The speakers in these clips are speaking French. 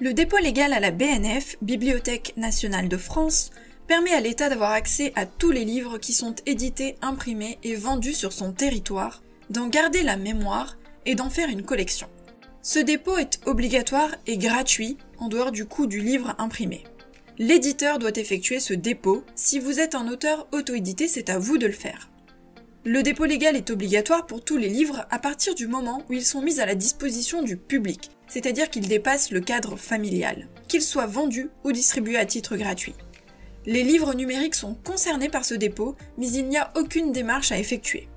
Le dépôt légal à la BNF, Bibliothèque nationale de France, permet à l'État d'avoir accès à tous les livres qui sont édités, imprimés et vendus sur son territoire, d'en garder la mémoire et d'en faire une collection. Ce dépôt est obligatoire et gratuit en dehors du coût du livre imprimé. L'éditeur doit effectuer ce dépôt. Si vous êtes un auteur auto-édité, c'est à vous de le faire. Le dépôt légal est obligatoire pour tous les livres à partir du moment où ils sont mis à la disposition du public, c'est-à-dire qu'ils dépassent le cadre familial, qu'ils soient vendus ou distribués à titre gratuit. Les livres numériques sont concernés par ce dépôt, mais il n'y a aucune démarche à effectuer.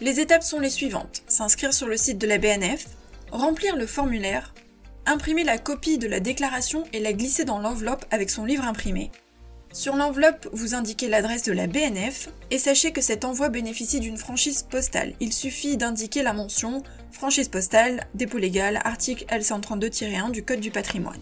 Les étapes sont les suivantes. S'inscrire sur le site de la BNF, remplir le formulaire, imprimer la copie de la déclaration et la glisser dans l'enveloppe avec son livre imprimé, sur l'enveloppe, vous indiquez l'adresse de la BNF et sachez que cet envoi bénéficie d'une franchise postale. Il suffit d'indiquer la mention franchise postale, dépôt légal, article L132-1 du Code du patrimoine.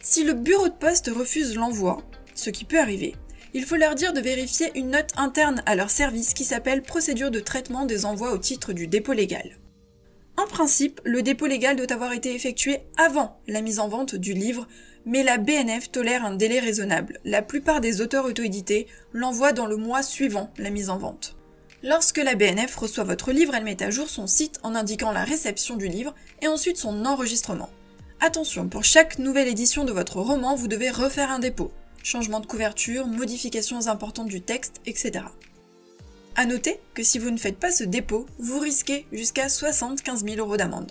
Si le bureau de poste refuse l'envoi, ce qui peut arriver, il faut leur dire de vérifier une note interne à leur service qui s'appelle procédure de traitement des envois au titre du dépôt légal. En principe, le dépôt légal doit avoir été effectué avant la mise en vente du livre, mais la BNF tolère un délai raisonnable. La plupart des auteurs auto-édités l'envoient dans le mois suivant la mise en vente. Lorsque la BNF reçoit votre livre, elle met à jour son site en indiquant la réception du livre et ensuite son enregistrement. Attention, pour chaque nouvelle édition de votre roman, vous devez refaire un dépôt. Changement de couverture, modifications importantes du texte, etc. A noter que si vous ne faites pas ce dépôt, vous risquez jusqu'à 75 000 euros d'amende.